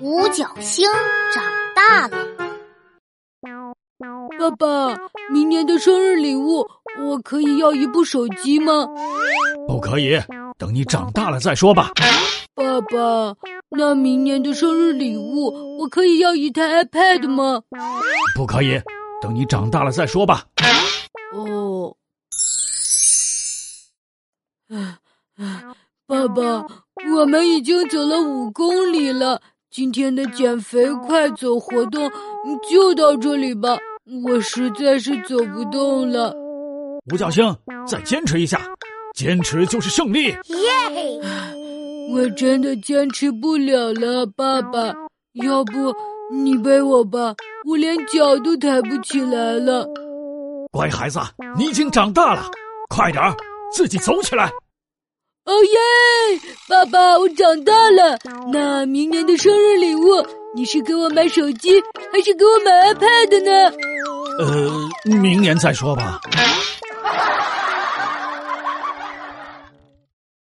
五角星长大了。爸爸，明年的生日礼物我可以要一部手机吗？不可以，等你长大了再说吧。爸爸，那明年的生日礼物我可以要一台 iPad 吗？不可以，等你长大了再说吧。哦，啊啊！爸爸，我们已经走了五公里了，今天的减肥快走活动就到这里吧，我实在是走不动了。五角星，再坚持一下，坚持就是胜利。耶！我真的坚持不了了，爸爸，要不你背我吧，我连脚都抬不起来了。乖孩子，你已经长大了，快点儿，自己走起来。爸爸，我长大了。那明年的生日礼物，你是给我买手机，还是给我买 iPad 呢？呃，明年再说吧。